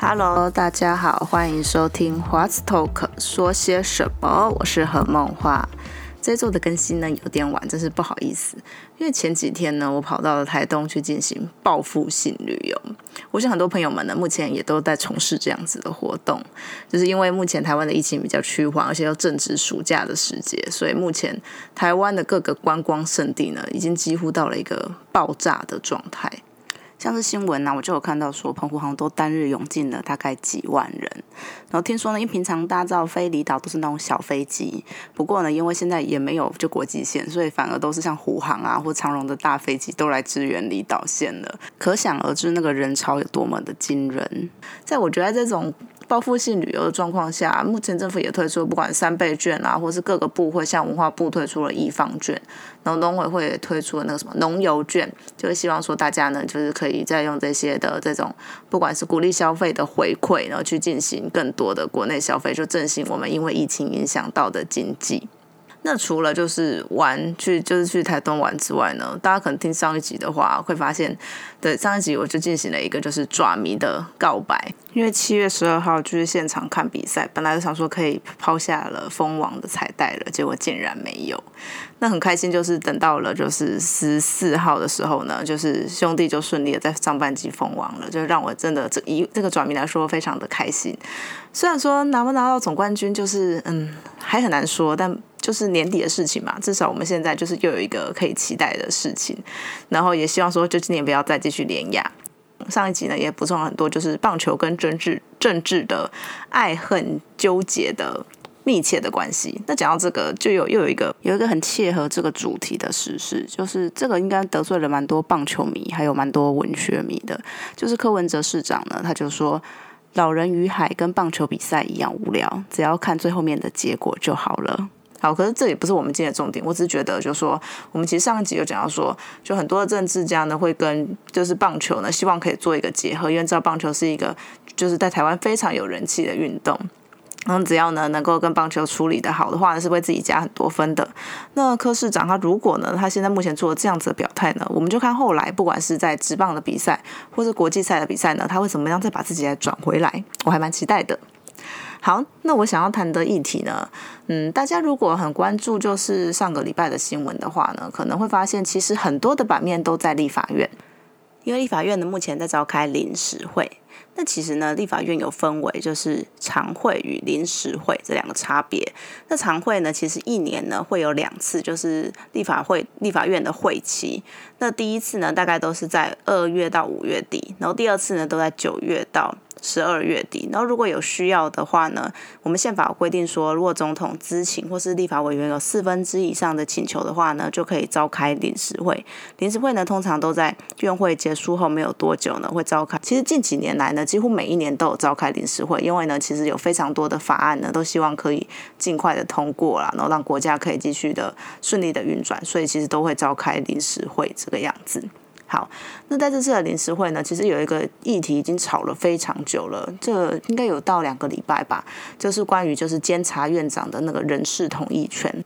Hello，大家好，欢迎收听 What's Talk，说些什么？我是何梦画。这周的更新呢有点晚，真是不好意思。因为前几天呢，我跑到了台东去进行报复性旅游。我想很多朋友们呢，目前也都在从事这样子的活动。就是因为目前台湾的疫情比较趋缓，而且又正值暑假的时节，所以目前台湾的各个观光胜地呢，已经几乎到了一个爆炸的状态。像是新闻呢，我就有看到说，澎湖航都单日涌进了大概几万人。然后听说呢，因平常大造飞离岛都是那种小飞机，不过呢，因为现在也没有就国际线，所以反而都是像虎航啊或长荣的大飞机都来支援离岛线了。可想而知，那个人潮有多么的惊人。在我觉得这种。报复性旅游的状况下，目前政府也推出了不管三倍券啊，或是各个部会像文化部推出了易放券，然后农委会也推出了那个什么农游券，就是希望说大家呢，就是可以再用这些的这种，不管是鼓励消费的回馈，然后去进行更多的国内消费，就振兴我们因为疫情影响到的经济。那除了就是玩去就是去台东玩之外呢，大家可能听上一集的话会发现，对上一集我就进行了一个就是爪迷的告白，因为七月十二号就是现场看比赛，本来就想说可以抛下了封王的彩带了，结果竟然没有。那很开心，就是等到了就是十四号的时候呢，就是兄弟就顺利的在上半季封王了，就让我真的这一这个爪迷来说非常的开心。虽然说拿不拿到总冠军就是嗯还很难说，但。就是年底的事情嘛，至少我们现在就是又有一个可以期待的事情，然后也希望说，就今年不要再继续连压。上一集呢也补充了很多，就是棒球跟政治政治的爱恨纠结的密切的关系。那讲到这个，就有又有一个有一个很切合这个主题的事实，就是这个应该得罪了蛮多棒球迷，还有蛮多文学迷的。就是柯文哲市长呢，他就说，老人与海跟棒球比赛一样无聊，只要看最后面的结果就好了。好，可是这也不是我们今天的重点。我只是觉得，就是说，我们其实上一集有讲到说，就很多的政治家呢，会跟就是棒球呢，希望可以做一个结合，因为知道棒球是一个就是在台湾非常有人气的运动。然后只要呢能够跟棒球处理的好的话呢，是为自己加很多分的。那柯市长他如果呢，他现在目前做了这样子的表态呢，我们就看后来不管是在职棒的比赛或是国际赛的比赛呢，他会怎么样再把自己来转回来，我还蛮期待的。好，那我想要谈的议题呢，嗯，大家如果很关注就是上个礼拜的新闻的话呢，可能会发现其实很多的版面都在立法院，因为立法院呢目前在召开临时会。那其实呢，立法院有分为就是常会与临时会这两个差别。那常会呢，其实一年呢会有两次，就是立法会立法院的会期。那第一次呢，大概都是在二月到五月底，然后第二次呢都在九月到。十二月底，然后如果有需要的话呢，我们宪法规定说，如果总统知情或是立法委员有四分之以上的请求的话呢，就可以召开临时会。临时会呢，通常都在院会结束后没有多久呢会召开。其实近几年来呢，几乎每一年都有召开临时会，因为呢，其实有非常多的法案呢，都希望可以尽快的通过啦，然后让国家可以继续的顺利的运转，所以其实都会召开临时会这个样子。好，那在这次的临时会呢，其实有一个议题已经吵了非常久了，这应该有到两个礼拜吧，就是关于就是监察院长的那个人事同意权。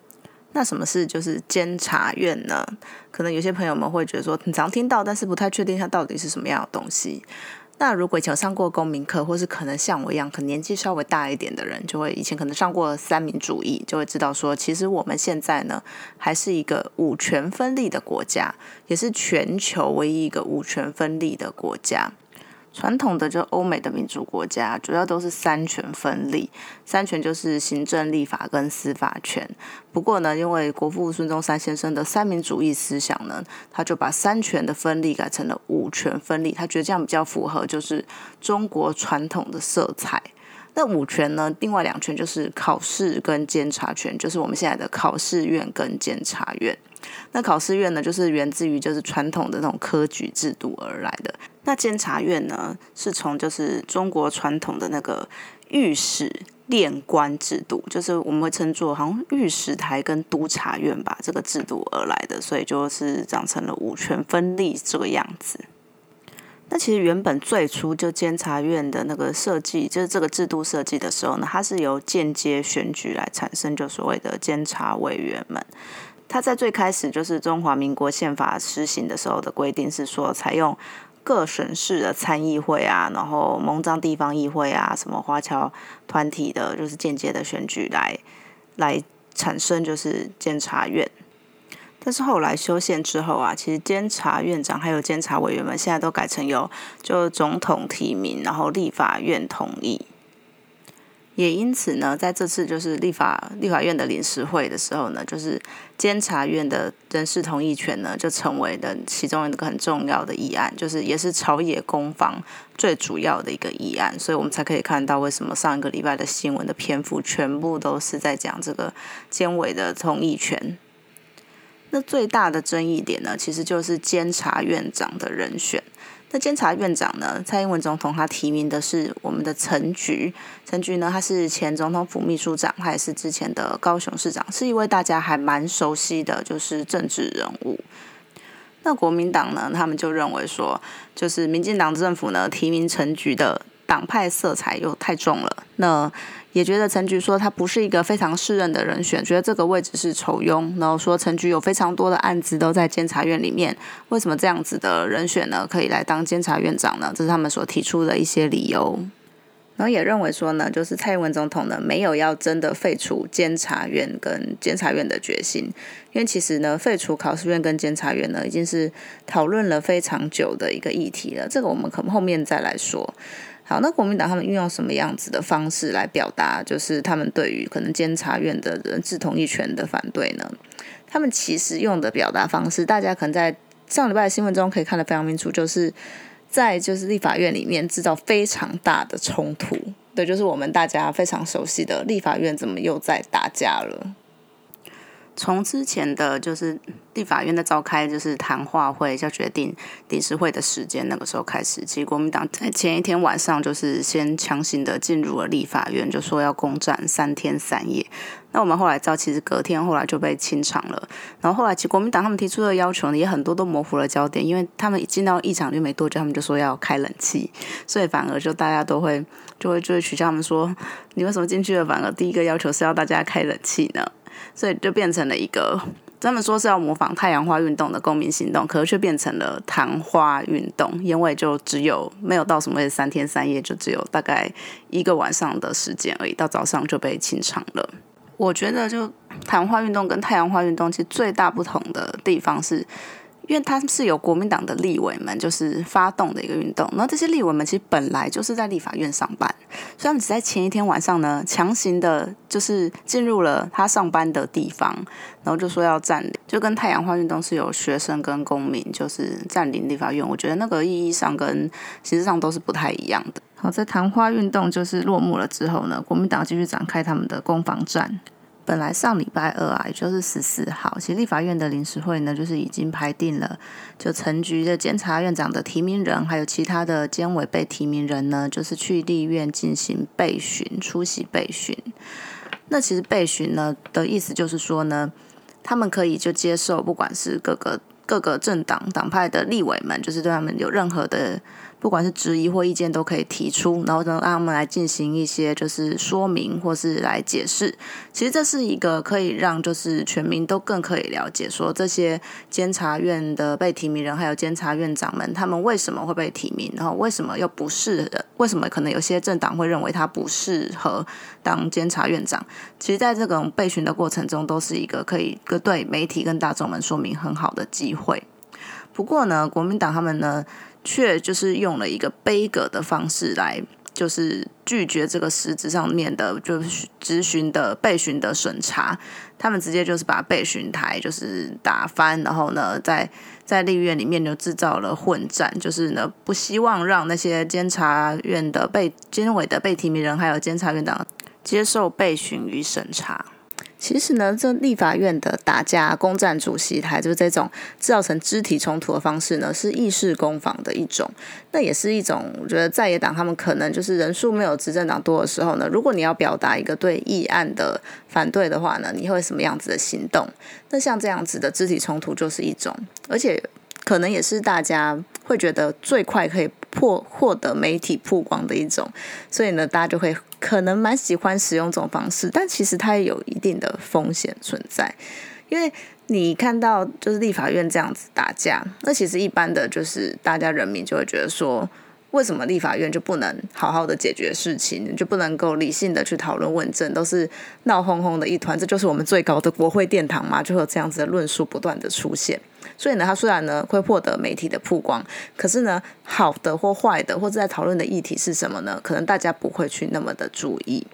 那什么是就是监察院呢？可能有些朋友们会觉得说，很常听到，但是不太确定它到底是什么样的东西。那如果以前上过公民课，或是可能像我一样，可能年纪稍微大一点的人，就会以前可能上过三民主义，就会知道说，其实我们现在呢，还是一个五权分立的国家，也是全球唯一一个五权分立的国家。传统的就欧美的民主国家，主要都是三权分立，三权就是行政、立法跟司法权。不过呢，因为国父孙中山先生的三民主义思想呢，他就把三权的分立改成了五权分立，他觉得这样比较符合就是中国传统的色彩。那五权呢，另外两权就是考试跟监察权，就是我们现在的考试院跟监察院。那考试院呢，就是源自于就是传统的那种科举制度而来的。那监察院呢，是从就是中国传统的那个御史练官制度，就是我们会称作好像御史台跟督察院吧这个制度而来的，所以就是长成了五权分立这个样子。那其实原本最初就监察院的那个设计，就是这个制度设计的时候呢，它是由间接选举来产生，就所谓的监察委员们。它在最开始就是中华民国宪法施行的时候的规定是说，采用各省市的参议会啊，然后蒙藏地方议会啊，什么华侨团体的，就是间接的选举来来产生，就是监察院。但是后来修宪之后啊，其实监察院长还有监察委员们现在都改成由就总统提名，然后立法院同意。也因此呢，在这次就是立法立法院的临时会的时候呢，就是监察院的人事同意权呢，就成为了其中一个很重要的议案，就是也是朝野攻防最主要的一个议案。所以我们才可以看到为什么上一个礼拜的新闻的篇幅全部都是在讲这个监委的同意权。那最大的争议点呢，其实就是监察院长的人选。那监察院长呢，蔡英文总统他提名的是我们的陈菊。陈菊呢，他是前总统府秘书长，他也是之前的高雄市长，是一位大家还蛮熟悉的就是政治人物。那国民党呢，他们就认为说，就是民进党政府呢提名陈菊的党派色彩又太重了。那也觉得陈菊说他不是一个非常适任的人选，觉得这个位置是丑庸。然后说陈菊有非常多的案子都在监察院里面，为什么这样子的人选呢可以来当监察院长呢？这是他们所提出的一些理由。然后也认为说呢，就是蔡英文总统呢没有要真的废除监察院跟监察院的决心，因为其实呢废除考试院跟监察院呢已经是讨论了非常久的一个议题了。这个我们可后面再来说。好，那国民党他们运用什么样子的方式来表达，就是他们对于可能监察院的人质同意权的反对呢？他们其实用的表达方式，大家可能在上礼拜的新闻中可以看得非常清楚，就是在就是立法院里面制造非常大的冲突，对，就是我们大家非常熟悉的立法院怎么又在打架了。从之前的就是立法院的召开就是谈话会，要决定理事会的时间，那个时候开始，其实国民党在前一天晚上就是先强行的进入了立法院，就说要攻占三天三夜。那我们后来知道，其实隔天后来就被清场了。然后后来其实国民党他们提出的要求呢，也很多都模糊了焦点，因为他们一进到议场就没多久，他们就说要开冷气，所以反而就大家都会就会就会取笑他们说，你为什么进去了？反而第一个要求是要大家开冷气呢？所以就变成了一个，专门说是要模仿太阳花运动的公民行动，可是却变成了昙花运动，因为就只有没有到什么三天三夜，就只有大概一个晚上的时间而已，到早上就被清场了。我觉得就昙花运动跟太阳花运动其实最大不同的地方是。因为它是由国民党的立委们就是发动的一个运动，然后这些立委们其实本来就是在立法院上班，所以他们只在前一天晚上呢强行的，就是进入了他上班的地方，然后就说要占领，就跟太阳花运动是有学生跟公民就是占领立法院，我觉得那个意义上跟形式上都是不太一样的。好，在昙花运动就是落幕了之后呢，国民党继续展开他们的攻防战。本来上礼拜二啊，也就是十四号，其实立法院的临时会呢，就是已经排定了，就陈局的监察院长的提名人，还有其他的监委被提名人呢，就是去立院进行备询，出席备询。那其实备询呢的意思就是说呢，他们可以就接受，不管是各个各个政党党派的立委们，就是对他们有任何的。不管是质疑或意见都可以提出，然后呢，让他们来进行一些就是说明或是来解释。其实这是一个可以让就是全民都更可以了解，说这些监察院的被提名人还有监察院长们，他们为什么会被提名，然后为什么又不适，为什么可能有些政党会认为他不适合当监察院长。其实，在这种备询的过程中，都是一个可以对媒体跟大众们说明很好的机会。不过呢，国民党他们呢？却就是用了一个悲格的方式来，就是拒绝这个实质上面的，就是咨询的备询的审查。他们直接就是把备询台就是打翻，然后呢，在在立院里面就制造了混战，就是呢不希望让那些监察院的被监委的被提名人还有监察院长接受备询与审查。其实呢，这立法院的打架、攻占主席台，就是这种造成肢体冲突的方式呢，是议事攻防的一种。那也是一种，我觉得在野党他们可能就是人数没有执政党多的时候呢，如果你要表达一个对议案的反对的话呢，你会什么样子的行动？那像这样子的肢体冲突就是一种，而且可能也是大家会觉得最快可以获获得媒体曝光的一种，所以呢，大家就会可能蛮喜欢使用这种方式，但其实它也有一定的风险存在，因为你看到就是立法院这样子打架，那其实一般的就是大家人民就会觉得说。为什么立法院就不能好好的解决事情，就不能够理性的去讨论问政，都是闹哄哄的一团？这就是我们最高的国会殿堂嘛，就有这样子的论述不断的出现。所以呢，他虽然呢会获得媒体的曝光，可是呢，好的或坏的，或者在讨论的议题是什么呢？可能大家不会去那么的注意。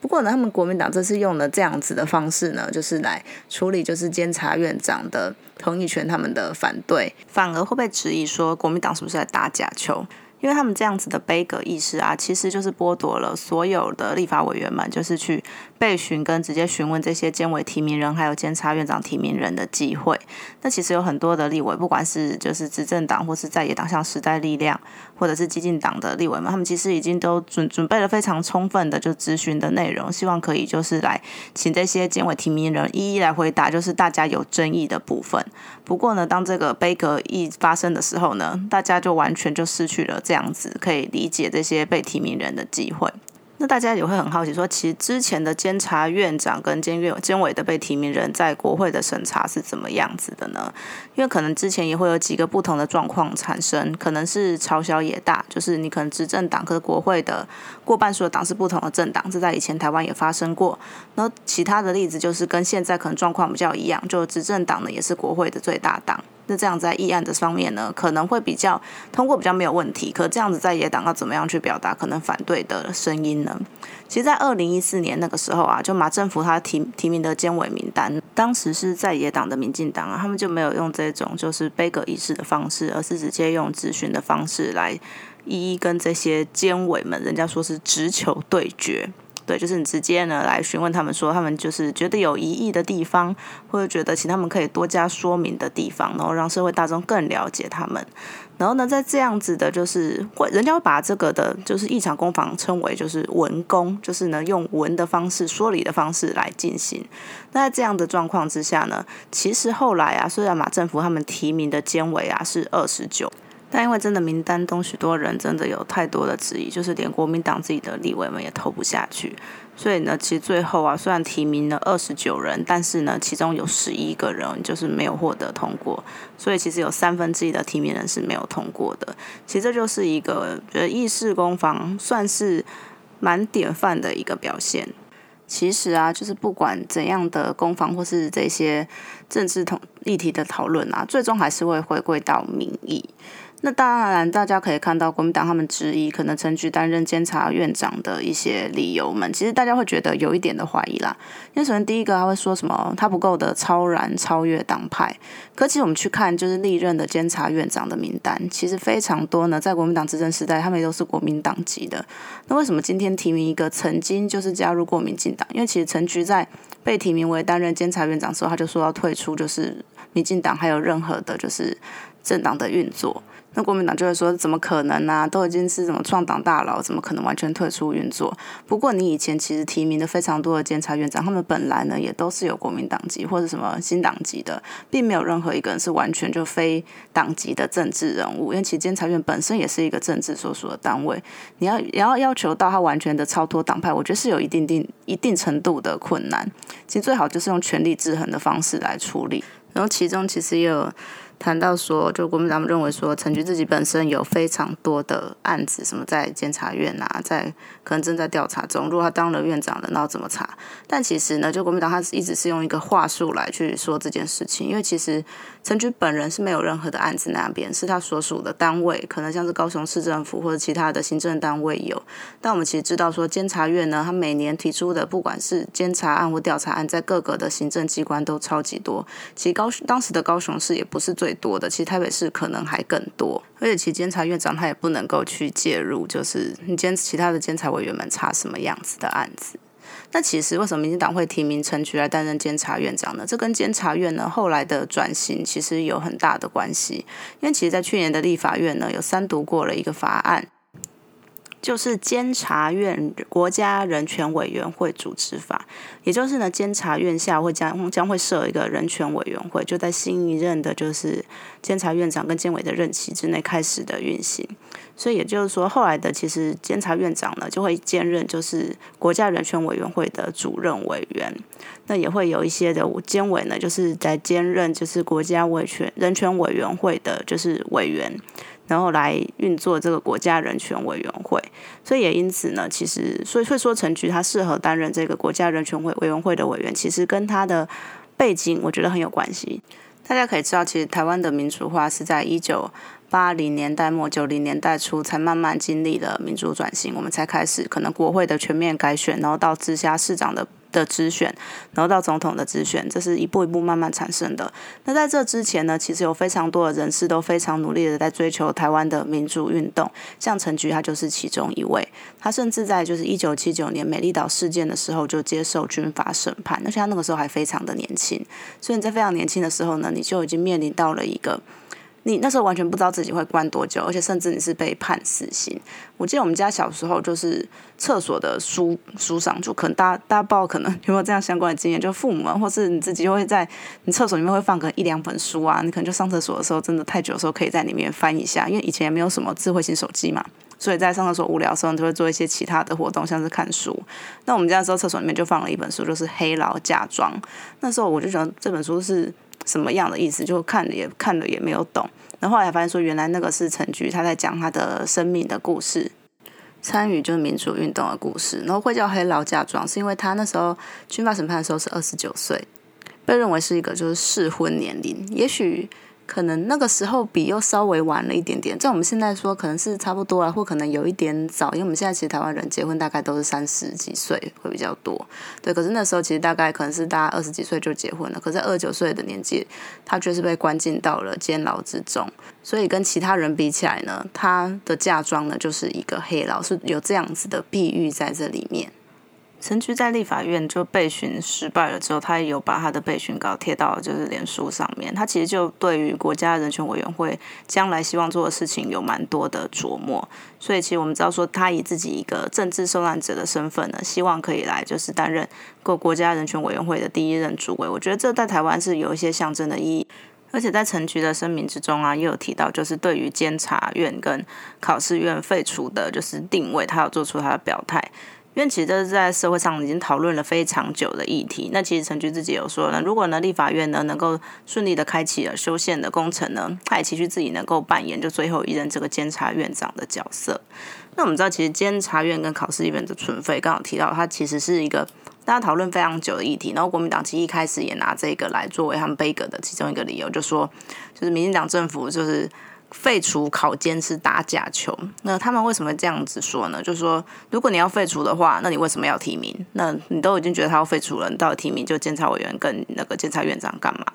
不过呢，他们国民党这次用了这样子的方式呢，就是来处理就是监察院长的同意权，他们的反对，反而会被质疑说国民党是不是在打假球？因为他们这样子的悲格意识啊，其实就是剥夺了所有的立法委员们，就是去被询跟直接询问这些监委提名人还有监察院长提名人的机会。那其实有很多的立委，不管是就是执政党或是在野党，像时代力量或者是激进党的立委们，他们其实已经都准准备了非常充分的就咨询的内容，希望可以就是来请这些监委提名人一一来回答，就是大家有争议的部分。不过呢，当这个悲格一发生的时候呢，大家就完全就失去了。这样子可以理解这些被提名人的机会。那大家也会很好奇，说其实之前的监察院长跟监院监委的被提名人在国会的审查是怎么样子的呢？因为可能之前也会有几个不同的状况产生，可能是朝小野大，就是你可能执政党和国会的过半数的党是不同的政党，这在以前台湾也发生过。然后其他的例子就是跟现在可能状况比较一样，就执政党呢也是国会的最大党。那这样在议案的方面呢，可能会比较通过比较没有问题。可这样子在野党要怎么样去表达可能反对的声音呢？其实，在二零一四年那个时候啊，就马政府他提提名的监委名单，当时是在野党的民进党啊，他们就没有用这种就是杯葛仪式的方式，而是直接用咨询的方式来一一跟这些监委们，人家说是直球对决。对，就是你直接呢来询问他们，说他们就是觉得有疑义的地方，或者觉得请他们可以多加说明的地方，然后让社会大众更了解他们。然后呢，在这样子的，就是会人家会把这个的，就是异常攻防称为就是文攻，就是呢用文的方式、说理的方式来进行。那在这样的状况之下呢，其实后来啊，虽然马政府他们提名的监委啊是二十九。但因为真的名单中许多人真的有太多的质疑，就是连国民党自己的立委们也投不下去，所以呢，其实最后啊，虽然提名了二十九人，但是呢，其中有十一个人就是没有获得通过，所以其实有三分之一的提名人是没有通过的。其实这就是一个觉得议事攻防算是蛮典范的一个表现。其实啊，就是不管怎样的攻防或是这些政治同议题的讨论啊，最终还是会回归到民意。那当然，大家可以看到国民党他们质疑可能陈菊担任监察院长的一些理由们，其实大家会觉得有一点的怀疑啦。因为首先第一个他会说什么他不够的超然超越党派，可其实我们去看就是历任的监察院长的名单，其实非常多呢，在国民党执政时代他们也都是国民党籍的。那为什么今天提名一个曾经就是加入过民进党？因为其实陈菊在被提名为担任监察院长时候，他就说要退出就是民进党还有任何的就是政党的运作。那国民党就会说：“怎么可能呢？都已经是什么创党大佬，怎么可能完全退出运作？”不过，你以前其实提名的非常多的监察院长，他们本来呢也都是有国民党籍或者什么新党籍的，并没有任何一个人是完全就非党籍的政治人物。因为其实监察院本身也是一个政治所属的单位，你要也要要求到他完全的超脱党派，我觉得是有一定定一定程度的困难。其实最好就是用权力制衡的方式来处理。然后其中其实也有。谈到说，就国民党认为说，陈菊自己本身有非常多的案子，什么在监察院啊，在可能正在调查中。如果他当了院长了，那要怎么查？但其实呢，就国民党他一直是用一个话术来去说这件事情，因为其实陈菊本人是没有任何的案子那边，是他所属的单位，可能像是高雄市政府或者其他的行政单位有。但我们其实知道说，监察院呢，他每年提出的不管是监察案或调查案，在各个的行政机关都超级多。其实高当时的高雄市也不是最。最多的，其实台北市可能还更多，而且其监察院长他也不能够去介入，就是你监其他的监察委员们查什么样子的案子。那其实为什么民进党会提名陈菊来担任监察院长呢？这跟监察院呢后来的转型其实有很大的关系，因为其实，在去年的立法院呢有三读过了一个法案。就是监察院国家人权委员会组织法，也就是呢，监察院下会将将会设一个人权委员会，就在新一任的就是监察院长跟监委的任期之内开始的运行。所以也就是说，后来的其实监察院长呢就会兼任就是国家人权委员会的主任委员，那也会有一些的监委呢，就是在兼任就是国家委权人权委员会的就是委员。然后来运作这个国家人权委员会，所以也因此呢，其实所以会说陈菊他适合担任这个国家人权委委员会的委员，其实跟他的背景我觉得很有关系。大家可以知道，其实台湾的民主化是在一九八零年代末九零年代初才慢慢经历了民主转型，我们才开始可能国会的全面改选，然后到直辖市长的。的直选，然后到总统的直选，这是一步一步慢慢产生的。那在这之前呢，其实有非常多的人士都非常努力的在追求台湾的民主运动，像陈菊他就是其中一位。他甚至在就是一九七九年美丽岛事件的时候就接受军法审判，而且他那个时候还非常的年轻。所以你在非常年轻的时候呢，你就已经面临到了一个。你那时候完全不知道自己会关多久，而且甚至你是被判死刑。我记得我们家小时候就是厕所的书书上，就可能大家大家不知道可能 有没有这样相关的经验，就父母们或是你自己就会在你厕所里面会放个一两本书啊，你可能就上厕所的时候真的太久的时候可以在里面翻一下，因为以前也没有什么智慧型手机嘛，所以在上厕所无聊的时候你就会做一些其他的活动，像是看书。那我们家时候厕所里面就放了一本书，就是《黑牢嫁妆》。那时候我就觉得这本书是。什么样的意思？就看了也看了也没有懂，然后后来发现说，原来那个是陈菊他在讲他的生命的故事，参与就是民主运动的故事。然后会叫黑老嫁妆，是因为他那时候军法审判的时候是二十九岁，被认为是一个就是适婚年龄，也许。可能那个时候比又稍微晚了一点点，在我们现在说可能是差不多啊，或可能有一点早，因为我们现在其实台湾人结婚大概都是三十几岁会比较多，对。可是那时候其实大概可能是大家二十几岁就结婚了，可在二十九岁的年纪，他却是被关进到了监牢之中，所以跟其他人比起来呢，他的嫁妆呢就是一个黑牢，是有这样子的碧玉在这里面。陈菊在立法院就备询失败了之后，他也有把他的备询稿贴到就是脸书上面。他其实就对于国家人权委员会将来希望做的事情有蛮多的琢磨。所以其实我们知道说，他以自己一个政治受难者的身份呢，希望可以来就是担任国国家人权委员会的第一任主委。我觉得这在台湾是有一些象征的意义。而且在陈菊的声明之中啊，也有提到就是对于监察院跟考试院废除的就是定位，他有做出他的表态。因为其实这是在社会上已经讨论了非常久的议题。那其实陈菊自己有说呢，如果呢立法院呢能够顺利的开启了修宪的工程呢，他也期许自己能够扮演就最后一任这个监察院长的角色。那我们知道，其实监察院跟考试院的存废，刚好提到它其实是一个大家讨论非常久的议题。然后国民党其实一开始也拿这个来作为他们背阁的其中一个理由，就说就是民进党政府就是。废除考监是打假球，那他们为什么这样子说呢？就是说，如果你要废除的话，那你为什么要提名？那你都已经觉得他要废除了，你到底提名就监察委员跟那个监察院长干嘛？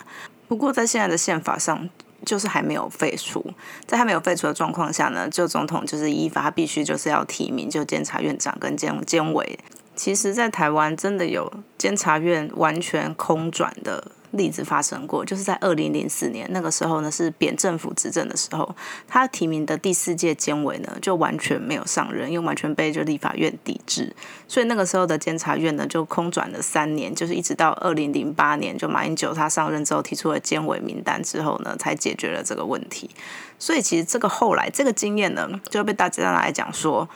不过在现在的宪法上，就是还没有废除，在还没有废除的状况下呢，就总统就是依法，必须就是要提名就监察院长跟监监委。其实，在台湾真的有监察院完全空转的。例子发生过，就是在二零零四年那个时候呢，是扁政府执政的时候，他提名的第四届监委呢，就完全没有上任，因为完全被就立法院抵制，所以那个时候的监察院呢，就空转了三年，就是一直到二零零八年，就马英九他上任之后提出了监委名单之后呢，才解决了这个问题。所以其实这个后来这个经验呢，就被大家来讲说。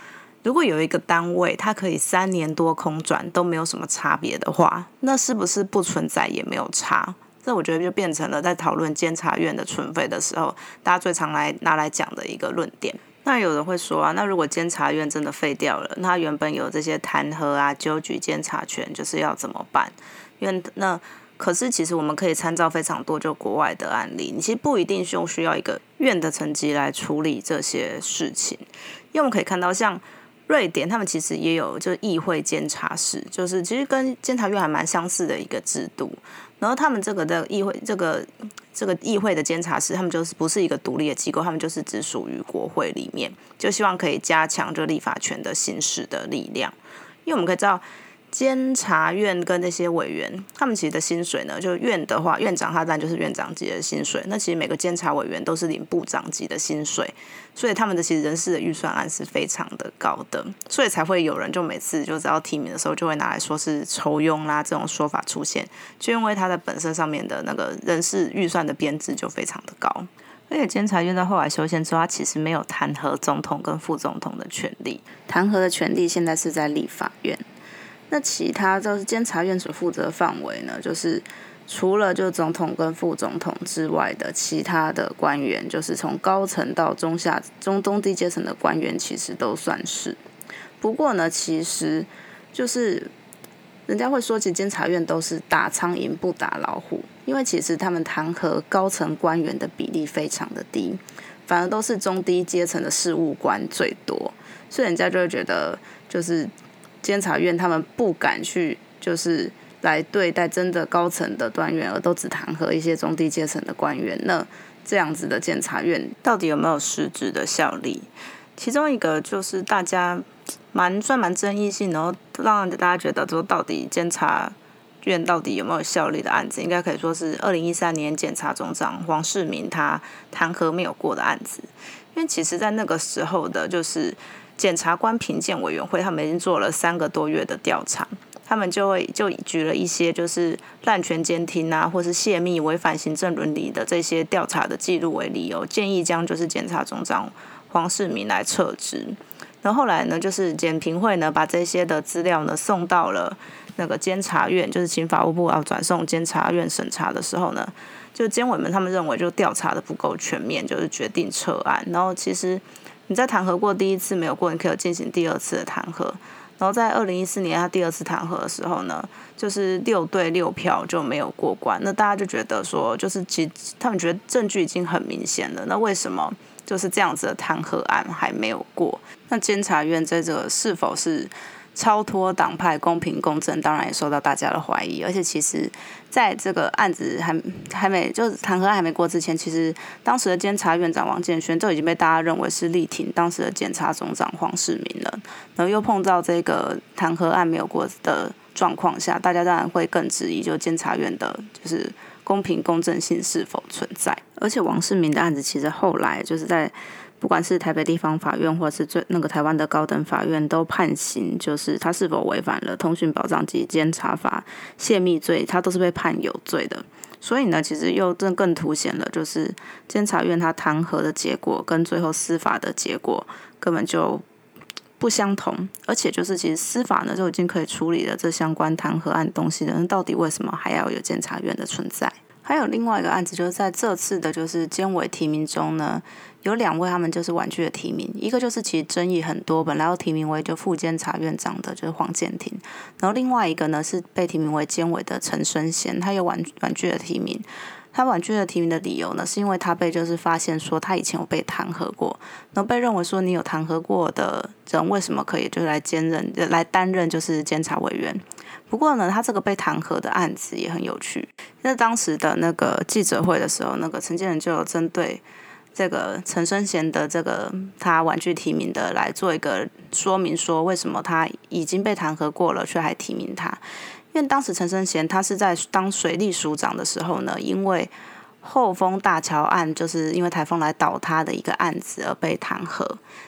如果有一个单位，它可以三年多空转都没有什么差别的话，那是不是不存在也没有差？这我觉得就变成了在讨论监察院的存废的时候，大家最常来拿来讲的一个论点。那有人会说啊，那如果监察院真的废掉了，那原本有这些弹劾啊、纠举监察权，就是要怎么办？因为那可是其实我们可以参照非常多就国外的案例，你其实不一定就需要一个院的层级来处理这些事情，因为我们可以看到像。瑞典他们其实也有，就是议会监察室，就是其实跟监察院还蛮相似的一个制度。然后他们这个的议会，这个这个议会的监察室，他们就是不是一个独立的机构，他们就是只属于国会里面，就希望可以加强就立法权的行使的力量。因为我们可以知道，监察院跟那些委员，他们其实的薪水呢，就院的话，院长他当然就是院长级的薪水。那其实每个监察委员都是领部长级的薪水，所以他们的其实人事的预算案是非常的高的，所以才会有人就每次就只要提名的时候，就会拿来说是抽佣啦这种说法出现，就因为他的本身上面的那个人事预算的编制就非常的高。而且监察院在后来修宪之后，他其实没有弹劾总统跟副总统的权利，弹劾的权利现在是在立法院。那其他就是监察院所负责范围呢，就是除了就总统跟副总统之外的其他的官员，就是从高层到中下中中低阶层的官员，其实都算是。不过呢，其实就是人家会说，其实监察院都是打苍蝇不打老虎，因为其实他们弹劾高层官员的比例非常的低，反而都是中低阶层的事务官最多，所以人家就会觉得就是。监察院他们不敢去，就是来对待真的高层的官员，而都只弹劾一些中低阶层的官员。那这样子的监察院到底有没有实质的效力？其中一个就是大家蛮算蛮争议性，然后让大家觉得说，到底监察院到底有没有效力的案子，应该可以说是二零一三年检察总长黄世明他弹劾没有过的案子。因为其实在那个时候的，就是。检察官评鉴委员会，他们已经做了三个多月的调查，他们就会就举了一些就是滥权监听啊，或是泄密、违反行政伦理的这些调查的记录为理由，建议将就是检察总长黄世明来撤职。然后后来呢，就是检评会呢把这些的资料呢送到了那个监察院，就是请法务部要转送监察院审查的时候呢，就监委们他们认为就调查的不够全面，就是决定撤案。然后其实。你在弹劾过第一次没有过，你可以进行第二次的弹劾。然后在二零一四年他第二次弹劾的时候呢，就是六对六票就没有过关。那大家就觉得说，就是其他们觉得证据已经很明显了，那为什么就是这样子的弹劾案还没有过？那监察院在这个是否是？超脱党派、公平公正，当然也受到大家的怀疑。而且，其实在这个案子还还没就是弹劾案还没过之前，其实当时的监察院长王建轩就已经被大家认为是力挺当时的检察总长黄世明了。然后又碰到这个弹劾案没有过的状况下，大家当然会更质疑，就监察院的就是公平公正性是否存在。而且，王世明的案子其实后来就是在。不管是台北地方法院，或是最那个台湾的高等法院，都判刑，就是他是否违反了通讯保障及监察法泄密罪，他都是被判有罪的。所以呢，其实又更更凸显了，就是监察院他弹劾的结果跟最后司法的结果根本就不相同。而且就是其实司法呢就已经可以处理了这相关弹劾案东西的，那到底为什么还要有监察院的存在？还有另外一个案子，就是在这次的就是监委提名中呢。有两位，他们就是婉拒的提名，一个就是其实争议很多，本来要提名为就副监察院长的，就是黄建庭，然后另外一个呢是被提名为监委的陈生贤，他有婉婉拒的提名，他婉拒的提名的理由呢，是因为他被就是发现说他以前有被弹劾过，然后被认为说你有弹劾过的人为什么可以就是来兼任来担任就是监察委员？不过呢，他这个被弹劾的案子也很有趣，那当时的那个记者会的时候，那个陈建仁就有针对。这个陈生贤的这个他婉拒提名的来做一个说明，说为什么他已经被弹劾过了，却还提名他？因为当时陈生贤他是在当水利署长的时候呢，因为后丰大桥案，就是因为台风来倒塌的一个案子而被弹劾。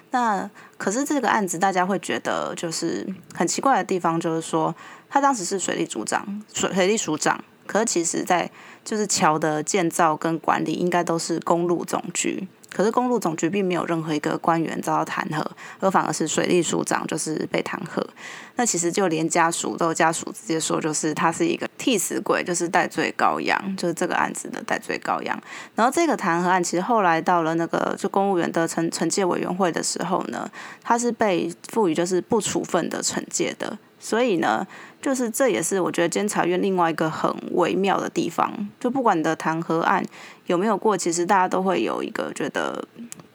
那可是这个案子大家会觉得就是很奇怪的地方，就是说他当时是水利组长、水水利署长。可是其实，在就是桥的建造跟管理，应该都是公路总局。可是公路总局并没有任何一个官员遭到弹劾，而反而是水利署长就是被弹劾。那其实就连家属都家属直接说，就是他是一个替死鬼，就是戴罪羔羊，就是这个案子的戴罪羔羊。然后这个弹劾案其实后来到了那个就公务员的惩惩戒委员会的时候呢，他是被赋予就是不处分的惩戒的。所以呢。就是这也是我觉得监察院另外一个很微妙的地方，就不管你的弹劾案有没有过，其实大家都会有一个觉得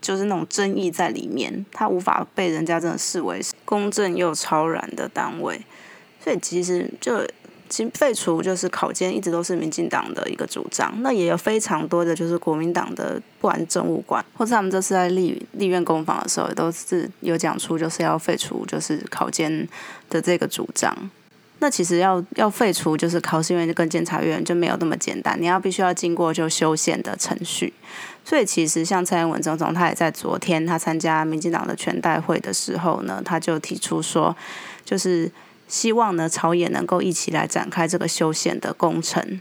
就是那种争议在里面，它无法被人家真的视为公正又超然的单位。所以其实就其实废除就是考监一直都是民进党的一个主张，那也有非常多的就是国民党的不管政务官或者他们这次在立立院公访的时候，也都是有讲出就是要废除就是考监的这个主张。那其实要要废除就是考试院跟监察院就没有那么简单，你要必须要经过就修宪的程序。所以其实像蔡英文总统，他也在昨天他参加民进党的全代会的时候呢，他就提出说，就是希望呢朝野能够一起来展开这个修宪的工程。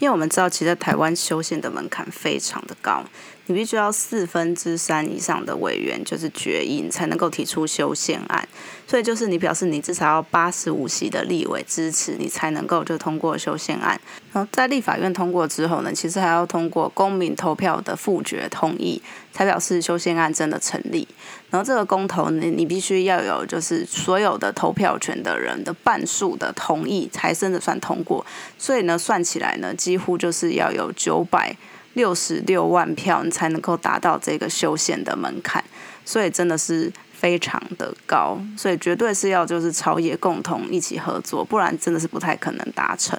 因为我们知道，其实台湾修宪的门槛非常的高，你必须要四分之三以上的委员就是决议才能够提出修宪案，所以就是你表示你至少要八十五席的立委支持，你才能够就通过修宪案。然后在立法院通过之后呢，其实还要通过公民投票的复决同意，才表示修宪案真的成立。然后这个公投呢，你必须要有就是所有的投票权的人的半数的同意，才真的算通过。所以呢，算起来呢，几乎就是要有九百六十六万票，你才能够达到这个修宪的门槛。所以真的是非常的高，所以绝对是要就是朝野共同一起合作，不然真的是不太可能达成。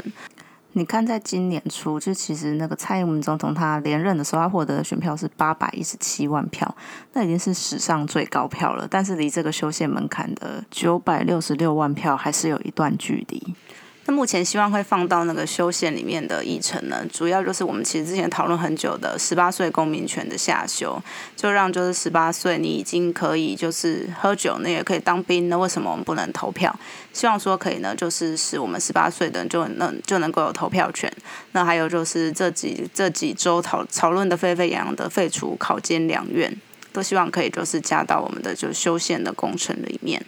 你看，在今年初，就其实那个蔡英文总统他连任的时候，他获得的选票是八百一十七万票，那已经是史上最高票了。但是离这个修宪门槛的九百六十六万票还是有一段距离。那目前希望会放到那个修宪里面的议程呢，主要就是我们其实之前讨论很久的十八岁公民权的下修，就让就是十八岁你已经可以就是喝酒，那也可以当兵，那为什么我们不能投票？希望说可以呢，就是使我们十八岁的人就能就能够有投票权。那还有就是这几这几周讨讨论的沸沸扬扬的废除考监两院，都希望可以就是加到我们的就修宪的工程里面。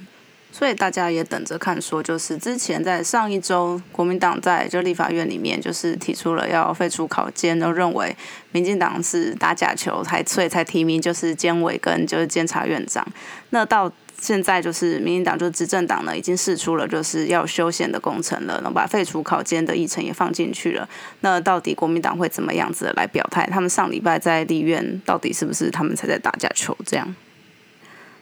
所以大家也等着看，说就是之前在上一周，国民党在就立法院里面就是提出了要废除考监，都认为民进党是打假球，才所以才提名就是监委跟就是监察院长。那到现在就是民进党就执政党呢，已经试出了就是要修宪的工程了，能把废除考监的议程也放进去了。那到底国民党会怎么样子来表态？他们上礼拜在立院到底是不是他们才在打假球这样？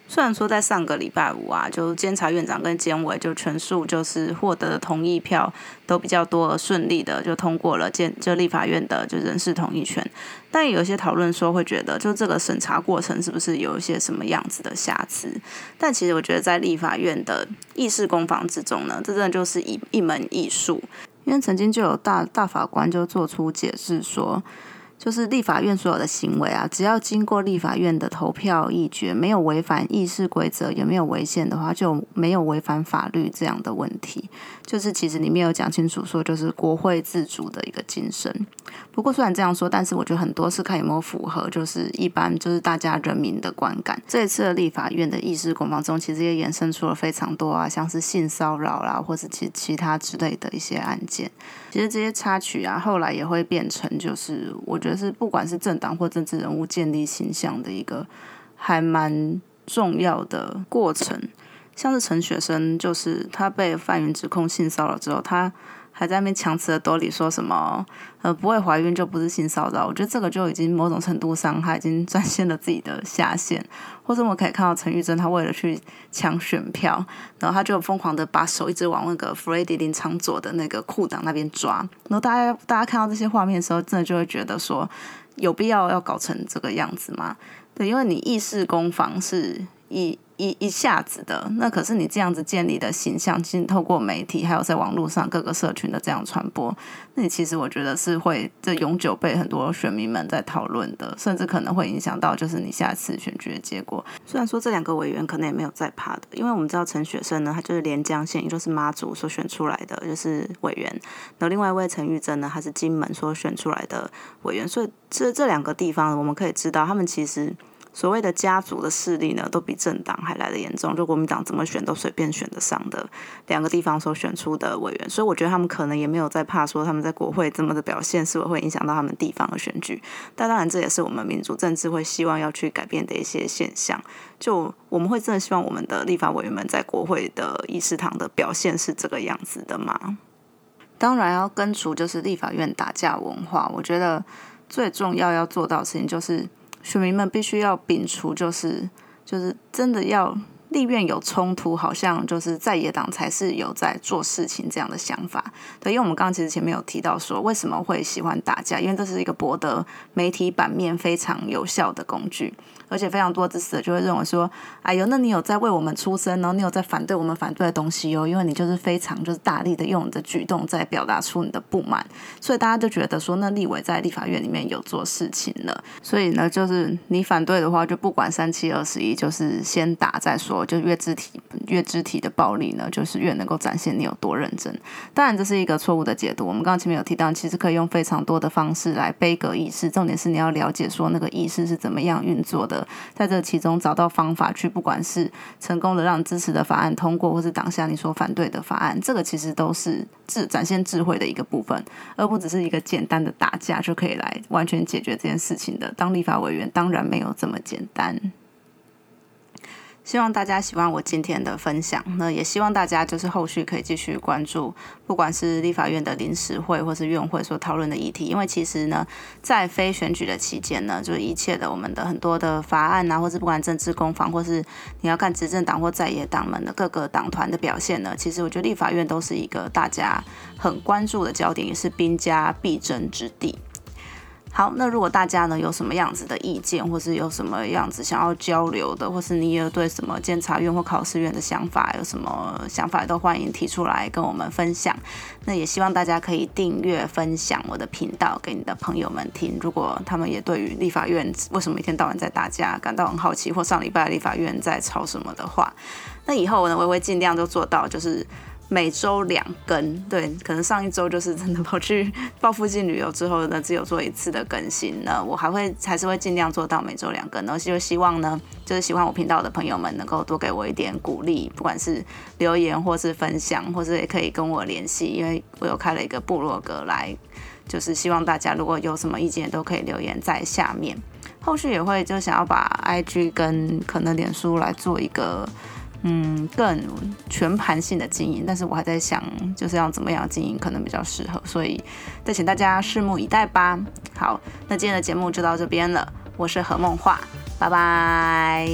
虽然说在上个礼拜五啊，就监察院长跟监委就全数就是获得的同意票都比较多而顺利的就通过了监就立法院的就人事同意权，但有些讨论说会觉得就这个审查过程是不是有一些什么样子的瑕疵？但其实我觉得在立法院的议事攻防之中呢，这真的就是一一门艺术，因为曾经就有大大法官就做出解释说。就是立法院所有的行为啊，只要经过立法院的投票议决，没有违反议事规则，也没有违宪的话，就没有违反法律这样的问题。就是其实里面有讲清楚说，就是国会自主的一个精神。不过虽然这样说，但是我觉得很多是看有没有符合，就是一般就是大家人民的观感。这一次的立法院的议事攻防中，其实也衍生出了非常多啊，像是性骚扰啦，或是其其他之类的一些案件。其实这些插曲啊，后来也会变成，就是我觉得是不管是政党或政治人物建立形象的一个还蛮重要的过程。像是陈雪生，就是他被范云指控性骚扰之后，他。还在那边强词夺理说什么？呃，不会怀孕就不是性骚扰。我觉得这个就已经某种程度上，他已经展现了自己的下限。或者我们可以看到陈玉珍，她为了去抢选票，然后她就疯狂的把手一直往那个弗雷迪林长佐的那个裤裆那边抓。然后大家大家看到这些画面的时候，真的就会觉得说，有必要要搞成这个样子吗？对，因为你意识攻防是一。一一下子的，那可是你这样子建立的形象，其实透过媒体还有在网络上各个社群的这样传播，那你其实我觉得是会这永久被很多选民们在讨论的，甚至可能会影响到就是你下次选举的结果。虽然说这两个委员可能也没有在怕的，因为我们知道陈雪生呢，他就是连江县，也就是妈祖所选出来的就是委员，然后另外一位陈玉珍呢，他是金门所选出来的委员，所以这这两个地方我们可以知道，他们其实。所谓的家族的势力呢，都比政党还来的严重。就国民党怎么选都随便选得上的两个地方所选出的委员，所以我觉得他们可能也没有在怕说他们在国会这么的表现是否会影响到他们地方的选举。但当然，这也是我们民主政治会希望要去改变的一些现象。就我们会真的希望我们的立法委员们在国会的议事堂的表现是这个样子的吗？当然要根除就是立法院打架文化。我觉得最重要要做到的事情就是。选民们必须要摒除，就是就是真的要立院有冲突，好像就是在野党才是有在做事情这样的想法。对，因为我们刚刚其实前面有提到说，为什么会喜欢打架？因为这是一个博得媒体版面非常有效的工具。而且非常多支持者就会认为说：“哎呦，那你有在为我们出声，然后你有在反对我们反对的东西哦，因为你就是非常就是大力的用你的举动在表达出你的不满，所以大家就觉得说，那立委在立法院里面有做事情了，所以呢，就是你反对的话，就不管三七二十一，就是先打再说，就越肢体越肢体的暴力呢，就是越能够展现你有多认真。当然，这是一个错误的解读。我们刚刚前面有提到，其实可以用非常多的方式来背格意识，重点是你要了解说那个意识是怎么样运作的。”在这其中找到方法去，不管是成功的让支持的法案通过，或是当下你所反对的法案，这个其实都是智展现智慧的一个部分，而不只是一个简单的打架就可以来完全解决这件事情的。当立法委员当然没有这么简单。希望大家喜欢我今天的分享，那也希望大家就是后续可以继续关注，不管是立法院的临时会或是院会所讨论的议题，因为其实呢，在非选举的期间呢，就一切的我们的很多的法案啊，或是不管政治攻防，或是你要看执政党或在野党们的各个党团的表现呢，其实我觉得立法院都是一个大家很关注的焦点，也是兵家必争之地。好，那如果大家呢有什么样子的意见，或是有什么样子想要交流的，或是你有对什么监察院或考试院的想法，有什么想法都欢迎提出来跟我们分享。那也希望大家可以订阅、分享我的频道给你的朋友们听。如果他们也对于立法院为什么一天到晚在打架感到很好奇，或上礼拜立法院在吵什么的话，那以后呢，微微尽量就做到就是。每周两更，对，可能上一周就是真的跑去 报附近旅游之后呢，只有做一次的更新呢。我还会还是会尽量做到每周两更，然后就希望呢，就是喜欢我频道的朋友们能够多给我一点鼓励，不管是留言或是分享，或是也可以跟我联系，因为我有开了一个部落格来，就是希望大家如果有什么意见都可以留言在下面。后续也会就想要把 IG 跟可能脸书来做一个。嗯，更全盘性的经营，但是我还在想，就是要怎么样经营可能比较适合，所以再请大家拭目以待吧。好，那今天的节目就到这边了，我是何梦画，拜拜。